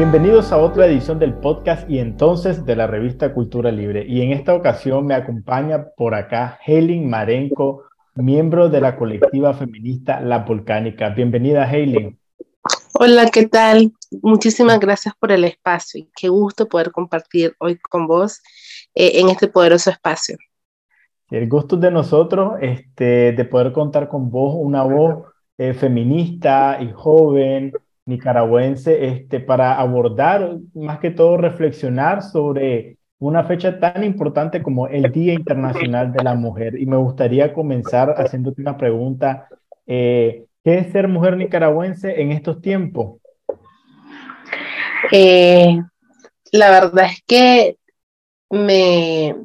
Bienvenidos a otra edición del podcast y entonces de la revista Cultura Libre. Y en esta ocasión me acompaña por acá Helen Marenco, miembro de la colectiva feminista La Volcánica. Bienvenida, Helen. Hola, ¿qué tal? Muchísimas gracias por el espacio y qué gusto poder compartir hoy con vos eh, en este poderoso espacio. El gusto de nosotros este, de poder contar con vos, una voz eh, feminista y joven, nicaragüense, este, para abordar, más que todo, reflexionar sobre una fecha tan importante como el Día Internacional de la Mujer. Y me gustaría comenzar haciéndote una pregunta. Eh, ¿Qué es ser mujer nicaragüense en estos tiempos? Eh, la verdad es que me,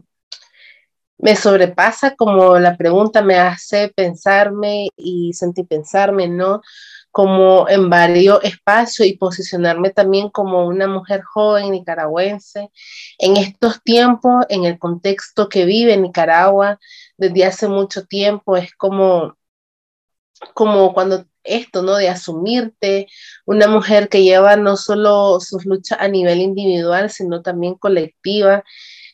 me sobrepasa como la pregunta me hace pensarme y sentir pensarme, ¿no? Como en varios espacios y posicionarme también como una mujer joven nicaragüense en estos tiempos, en el contexto que vive Nicaragua desde hace mucho tiempo, es como, como cuando esto, ¿no? De asumirte, una mujer que lleva no solo sus luchas a nivel individual, sino también colectiva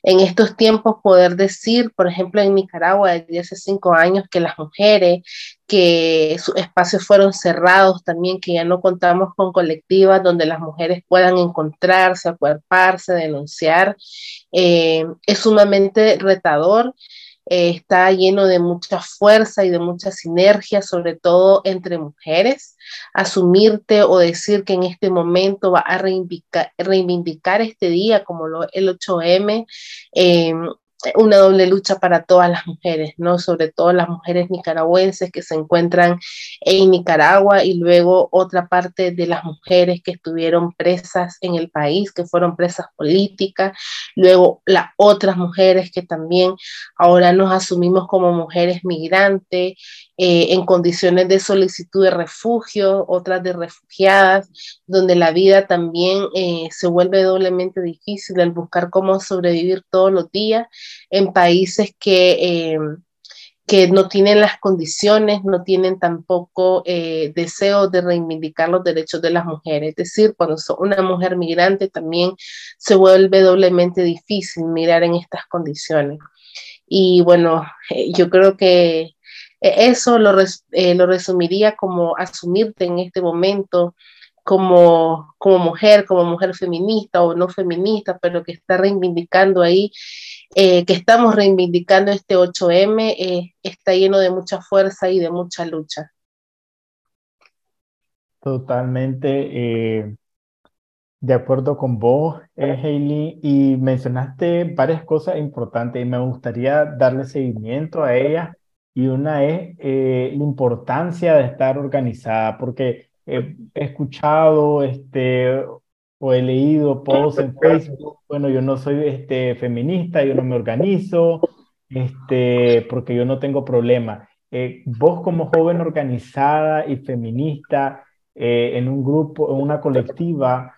en estos tiempos poder decir, por ejemplo, en Nicaragua desde hace cinco años, que las mujeres, que sus espacios fueron cerrados también, que ya no contamos con colectivas donde las mujeres puedan encontrarse, acuerparse, denunciar, eh, es sumamente retador eh, está lleno de mucha fuerza y de mucha sinergia, sobre todo entre mujeres. Asumirte o decir que en este momento va a reivindicar, reivindicar este día como lo, el 8M, eh, una doble lucha para todas las mujeres, ¿no? Sobre todo las mujeres nicaragüenses que se encuentran en Nicaragua y luego otra parte de las mujeres que estuvieron presas en el país, que fueron presas políticas, luego las otras mujeres que también ahora nos asumimos como mujeres migrantes eh, en condiciones de solicitud de refugio, otras de refugiadas, donde la vida también eh, se vuelve doblemente difícil al buscar cómo sobrevivir todos los días en países que, eh, que no tienen las condiciones, no tienen tampoco deseo de reivindicar los derechos de las mujeres. Es decir, cuando son una mujer migrante también se vuelve doblemente difícil mirar en estas condiciones. Y bueno, yo creo que eso lo, eh, lo resumiría como asumirte en este momento como, como mujer, como mujer feminista o no feminista, pero que está reivindicando ahí, eh, que estamos reivindicando este 8M, eh, está lleno de mucha fuerza y de mucha lucha. Totalmente de acuerdo con vos, Hailey, y mencionaste varias cosas importantes y me gustaría darle seguimiento a ellas y una es eh, la importancia de estar organizada, porque he escuchado este, o he leído posts en Facebook, bueno, yo no soy este, feminista, yo no me organizo, este, porque yo no tengo problema. Eh, vos como joven organizada y feminista eh, en un grupo, en una colectiva,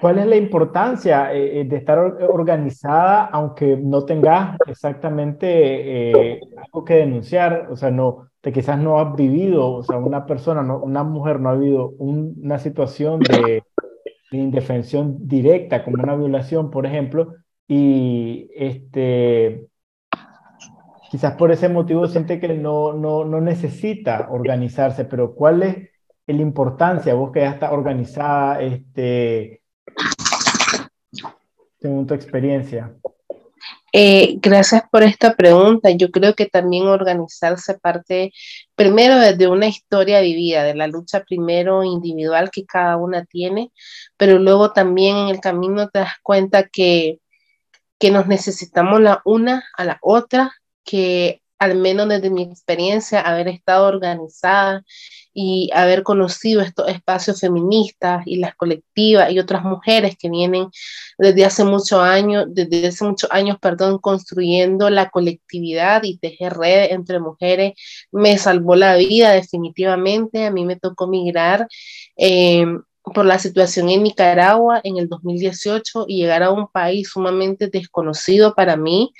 ¿Cuál es la importancia eh, eh, de estar organizada aunque no tengas exactamente eh, algo que denunciar? O sea, no, te quizás no has vivido, o sea, una persona, una mujer no ha vivido una situación de, indefensión directa, como una violación, por ejemplo, y este, quizás por ese motivo siente que no, no, no necesita organizarse, pero ¿cuál es la importancia? Vos que ya estás organizada, este según tu experiencia? Eh, gracias por esta pregunta. Yo creo que también organizarse parte primero desde una historia vivida, de la lucha primero individual que cada una tiene, pero luego también en el camino te das cuenta que, que nos necesitamos la una a la otra, que al menos desde mi experiencia, haber estado organizada y haber conocido estos espacios feministas y las colectivas y otras mujeres que vienen desde hace muchos años, desde hace muchos años, perdón, construyendo la colectividad y tejer redes entre mujeres, me salvó la vida definitivamente. A mí me tocó migrar. Eh, por la situación en Nicaragua en el 2018 y llegar a un país sumamente desconocido para mí,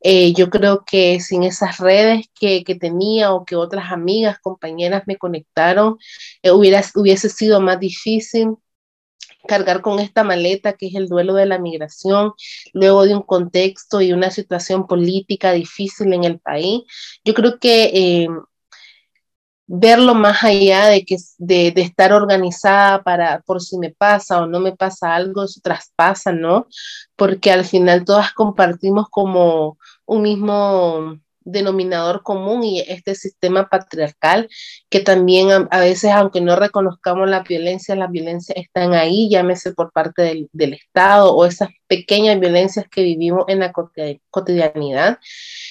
eh, yo creo que sin esas redes que, que, tenía o que otras amigas, compañeras me conectaron, eh, hubiera, hubiese sido más difícil cargar con esta maleta que es el duelo de la migración, luego de un contexto y una situación política difícil en el país. Yo creo que eh, verlo más allá de, que, de, estar organizada para por si me pasa o no me pasa algo, eso traspasa, ¿no? Porque al final todas compartimos como un mismo denominador común y este sistema patriarcal que también a, veces, aunque no reconozcamos la violencia, las violencias están ahí, llámese por parte del Estado o esas pequeñas violencias que vivimos en la cotidianidad.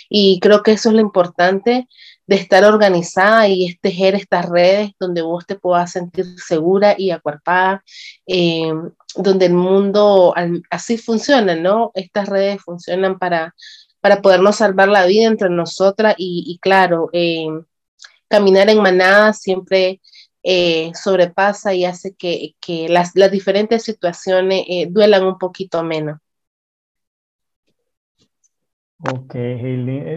Y creo que eso es lo importante de estar organizada y tejer estas redes donde vos te puedas sentir segura y acuerpada, eh, donde el mundo así funciona, ¿no? Estas redes funcionan para para podernos salvar la vida entre nosotras y, claro, eh, caminar en manada siempre eh, sobrepasa y hace que, las, diferentes situaciones duelan un poquito menos. Ok,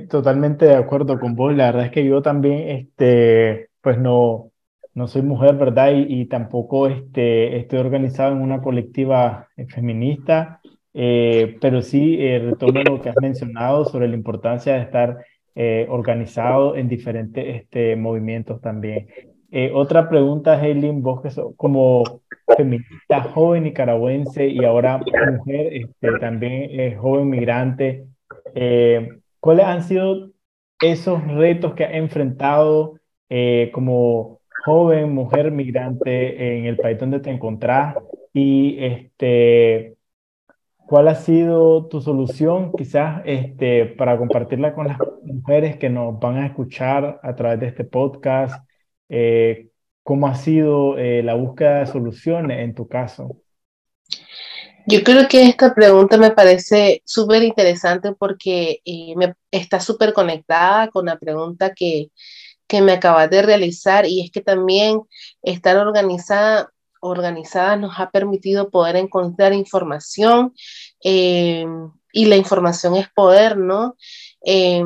totalmente de acuerdo con vos. La verdad es que yo también, este, pues no, no soy mujer, ¿verdad? Y, tampoco este, estoy organizado en una colectiva feminista. Eh, pero sí eh, retomo lo que has mencionado sobre la importancia de estar eh, organizado en diferentes este, movimientos también. otra pregunta, Heileen, vos que sos como feminista joven nicaragüense y ahora mujer, este, también joven migrante, ¿cuáles han sido esos retos que has enfrentado como joven mujer migrante en el país donde te encontrás? Y este, ¿Cuál ha sido tu solución quizás este, para compartirla con las mujeres que nos van a escuchar a través de este podcast? Eh, ¿Cómo ha sido eh, la búsqueda de soluciones en tu caso? Yo creo que esta pregunta me parece súper interesante porque eh, me, está súper conectada con la pregunta que, que me acabas de realizar y es que también estar organizada organizada nos ha permitido poder encontrar información eh, y la información es poder, ¿no? Eh,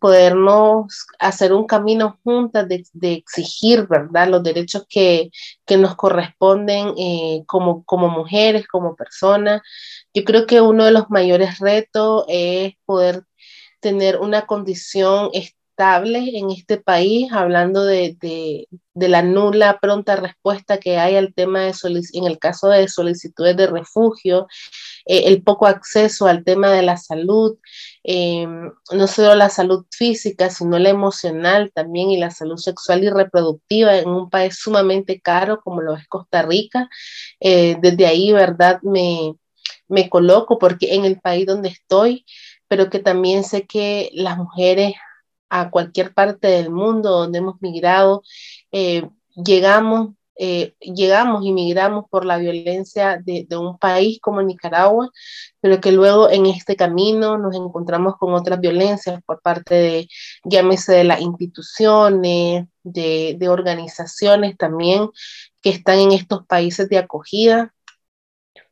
podernos hacer un camino juntas de, exigir, ¿verdad? Los derechos que, nos corresponden eh, como, como mujeres, como personas. Yo creo que uno de los mayores retos es poder tener una condición en este país, hablando de, de, la nula pronta respuesta que hay al tema de en el caso de solicitudes de refugio, eh, el poco acceso al tema de la salud, eh, no solo la salud física, sino la emocional también y la salud sexual y reproductiva en un país sumamente caro como lo es Costa Rica. Eh, desde ahí, ¿verdad? Me, me coloco porque en el país donde estoy, pero que también sé que las mujeres a cualquier parte del mundo donde hemos migrado, llegamos, eh, llegamos y migramos por la violencia de, un país como Nicaragua, pero que luego en este camino nos encontramos con otras violencias por parte de, llámese de las instituciones, de, de organizaciones también que están en estos países de acogida.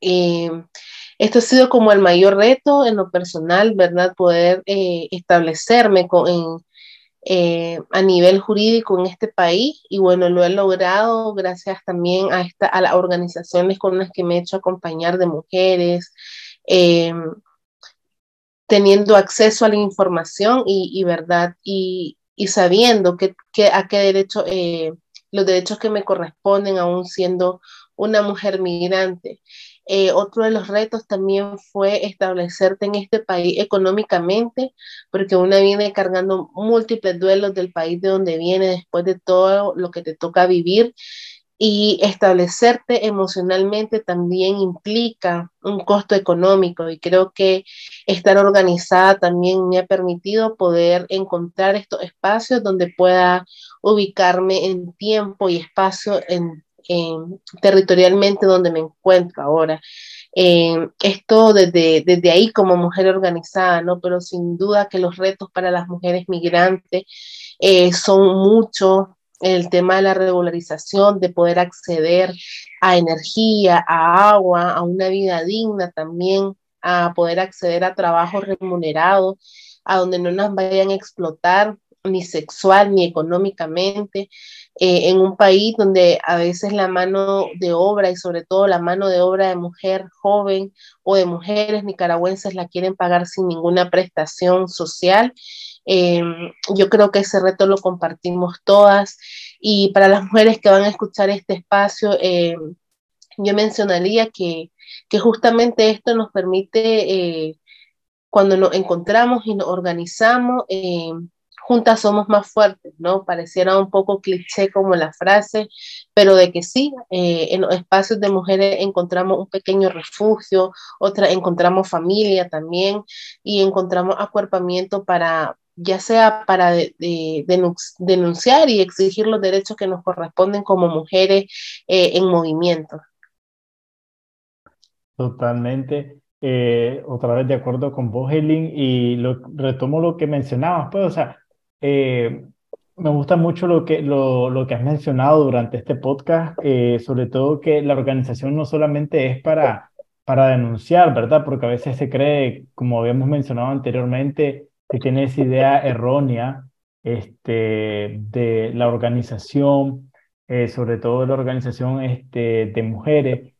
Eh, esto ha sido como el mayor reto en lo personal, ¿verdad? Poder establecerme con, en, eh, a nivel jurídico en este país y bueno, lo he logrado gracias también a, esta, a las organizaciones con las que me he hecho acompañar de mujeres, eh, teniendo acceso a la información y, verdad y, sabiendo que, a qué derecho, eh, los derechos que me corresponden aún siendo una mujer migrante. Eh, otro de los retos también fue establecerte en este país económicamente, porque una viene cargando múltiples duelos del país de donde viene después de todo lo que te toca vivir. Y establecerte emocionalmente también implica un costo económico y creo que estar organizada también me ha permitido poder encontrar estos espacios donde pueda ubicarme en tiempo y espacio en territorialmente donde me encuentro ahora. esto desde, desde ahí como mujer organizada, ¿no? Pero sin duda que los retos para las mujeres migrantes eh, son muchos, el tema de la regularización, de poder acceder a energía, a agua, a una vida digna también, a poder acceder a trabajo remunerado, a donde no nos vayan a explotar ni sexual, ni económicamente, eh, en un país donde a veces la mano de obra y sobre todo la mano de obra de mujer joven o de mujeres nicaragüenses la quieren pagar sin ninguna prestación social. Em, yo creo que ese reto lo compartimos todas y para las mujeres que van a escuchar este espacio, em, yo mencionaría que, que, justamente esto nos permite, eh, cuando nos encontramos y nos organizamos, em, juntas somos más fuertes, ¿no? Pareciera un poco cliché como la frase, pero de que sí, eh, en los espacios de mujeres encontramos un pequeño refugio, otra encontramos familia también y encontramos acuerpamiento para, ya sea para denunciar y exigir los derechos que nos corresponden como mujeres eh, en movimiento. Totalmente. Eh, otra vez de acuerdo con vos, Helen, y lo, retomo lo que mencionabas, pues, o sea, eh, me gusta mucho lo que, lo, lo, que has mencionado durante este podcast, eh, sobre todo que la organización no solamente es para, para denunciar, ¿verdad? Porque a veces se cree, como habíamos mencionado anteriormente, que tiene esa idea errónea este, de la organización, eh, sobre todo de la organización este, de mujeres,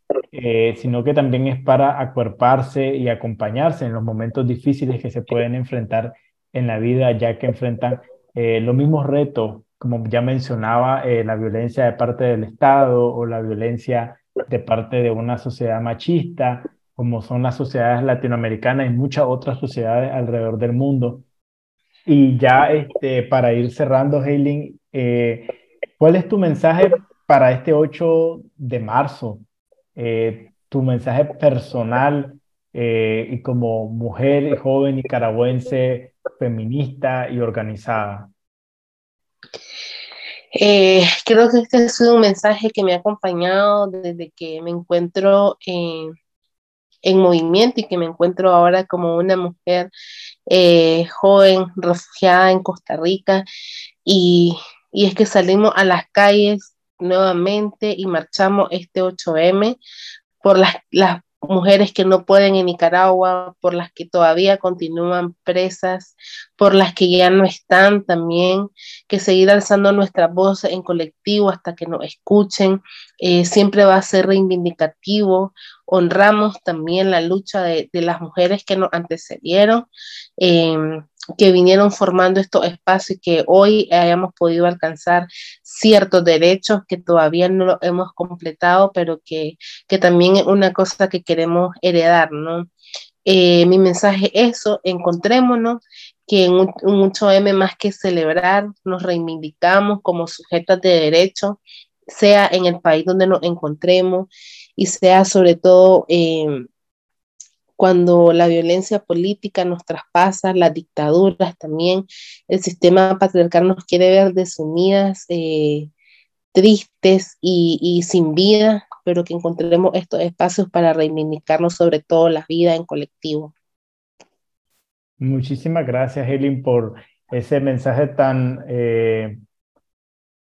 sino que también es para acuerparse y acompañarse en los momentos difíciles que se pueden enfrentar en la vida, ya que enfrentan eh, los mismos retos, como ya mencionaba, eh, la violencia de parte del Estado o la violencia de parte de una sociedad machista, como son las sociedades latinoamericanas y muchas otras sociedades alrededor del mundo. Y ya este, para ir cerrando, Helen, eh, ¿cuál es tu mensaje para este 8 de marzo? tu mensaje personal y como mujer joven nicaragüense feminista y organizada? Eh, creo que este sido un mensaje que me ha acompañado desde que me encuentro en, en movimiento y que me encuentro ahora como una mujer eh, joven, refugiada en Costa Rica. Y, y es que salimos a las calles nuevamente y marchamos este 8M por las, las mujeres que no pueden en Nicaragua, por las que todavía continúan presas, por las que ya no están también, que seguir alzando nuestra voz en colectivo hasta que nos escuchen, eh, siempre va a ser reivindicativo. Honramos también la lucha de, las mujeres que nos antecedieron. Em, que vinieron formando estos espacios y que hoy hayamos podido alcanzar ciertos derechos que todavía no lo hemos completado, pero que, que también es una cosa que queremos heredar, ¿no? Eh, mi mensaje es eso, encontrémonos, que en un, 8M más que celebrar, nos reivindicamos como sujetas de derecho, sea en el país donde nos encontremos y sea sobre todo... Eh, cuando la violencia política nos traspasa, las dictaduras también, el sistema patriarcal nos quiere ver desunidas, eh, tristes y, sin vida, pero que encontremos estos espacios para reivindicarnos sobre todo la vida en colectivo. Muchísimas gracias, Helen, por ese mensaje tan, eh,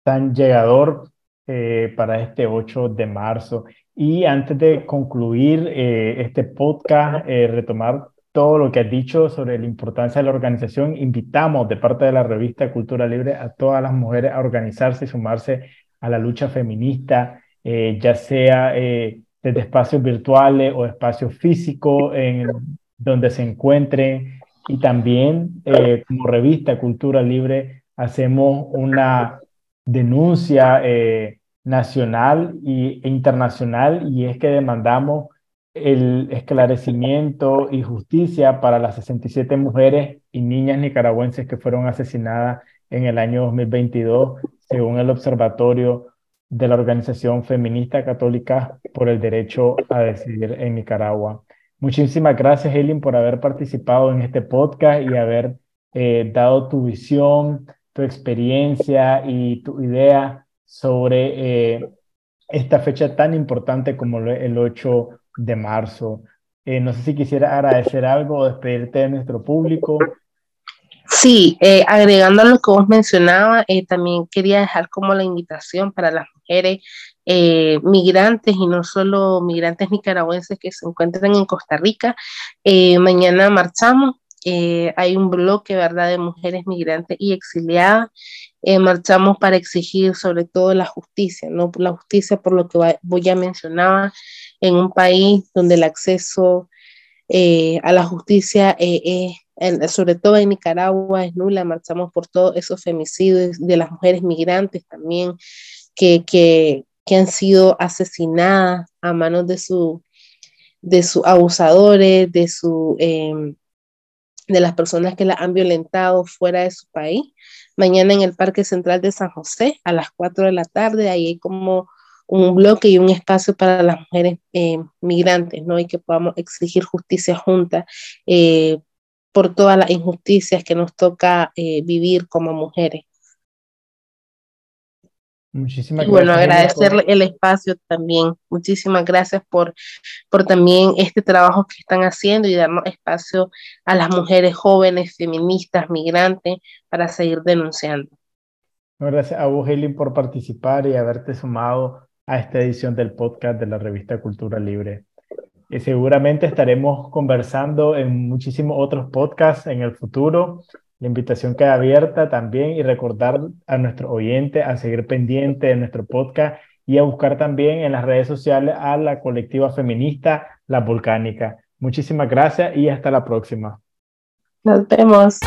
tan llegador eh, para este 8 de marzo. Y antes de concluir eh, este podcast, eh, retomar todo lo que has dicho sobre la importancia de la organización, invitamos de parte de la revista Cultura Libre a todas las mujeres a organizarse y sumarse a la lucha feminista, eh, ya sea desde espacios virtuales o espacios físicos en donde se encuentren. Y también como revista Cultura Libre hacemos una denuncia nacional y, e internacional y es que demandamos el esclarecimiento y justicia para las 67 mujeres y niñas nicaragüenses que fueron asesinadas en el año 2022, según el Observatorio de la Organización Feminista Católica por el Derecho a Decidir en Nicaragua. Muchísimas gracias, Helen, por haber participado en este podcast y haber eh, dado tu visión, tu experiencia y tu idea sobre eh, esta fecha tan importante como el 8 de marzo. Eh, no sé si quisiera agradecer algo o despedirte de nuestro público. Sí, eh, agregando a lo que vos mencionabas, también quería dejar como la invitación para las mujeres migrantes y no solo migrantes nicaragüenses que se encuentran en Costa Rica. mañana marchamos eh, hay un bloque, ¿verdad?, de mujeres migrantes y exiliadas. Eh, marchamos para exigir sobre todo la justicia, ¿no? La justicia por lo que voy a mencionar en un país donde el acceso eh, a la justicia, sobre todo en Nicaragua, es nula. Marchamos por todos esos femicidios de las mujeres migrantes también que, que, que han sido asesinadas a manos de su de sus abusadores, de su em, de las personas que la han violentado fuera de su país. Mañana en el Parque Central de San José a las 4 de la tarde, ahí hay como un bloque y un espacio para las mujeres eh, migrantes, ¿no? Y que podamos exigir justicia junta eh, por todas las injusticias que nos toca eh, vivir como mujeres. Muchísimas y bueno, agradecerle el espacio también. Muchísimas gracias por, por también este trabajo que están haciendo y darnos espacio a las mujeres jóvenes, feministas, migrantes, para seguir denunciando. Gracias a vos, Helen, por participar y haberte sumado a esta edición del podcast de la revista Cultura Libre. Y seguramente estaremos conversando en muchísimos otros podcasts en el futuro la invitación queda abierta también y recordar a nuestros oyentes a seguir pendiente de nuestro podcast y a buscar también en las redes sociales a la colectiva feminista La Volcánica. Muchísimas gracias y hasta la próxima. Nos vemos.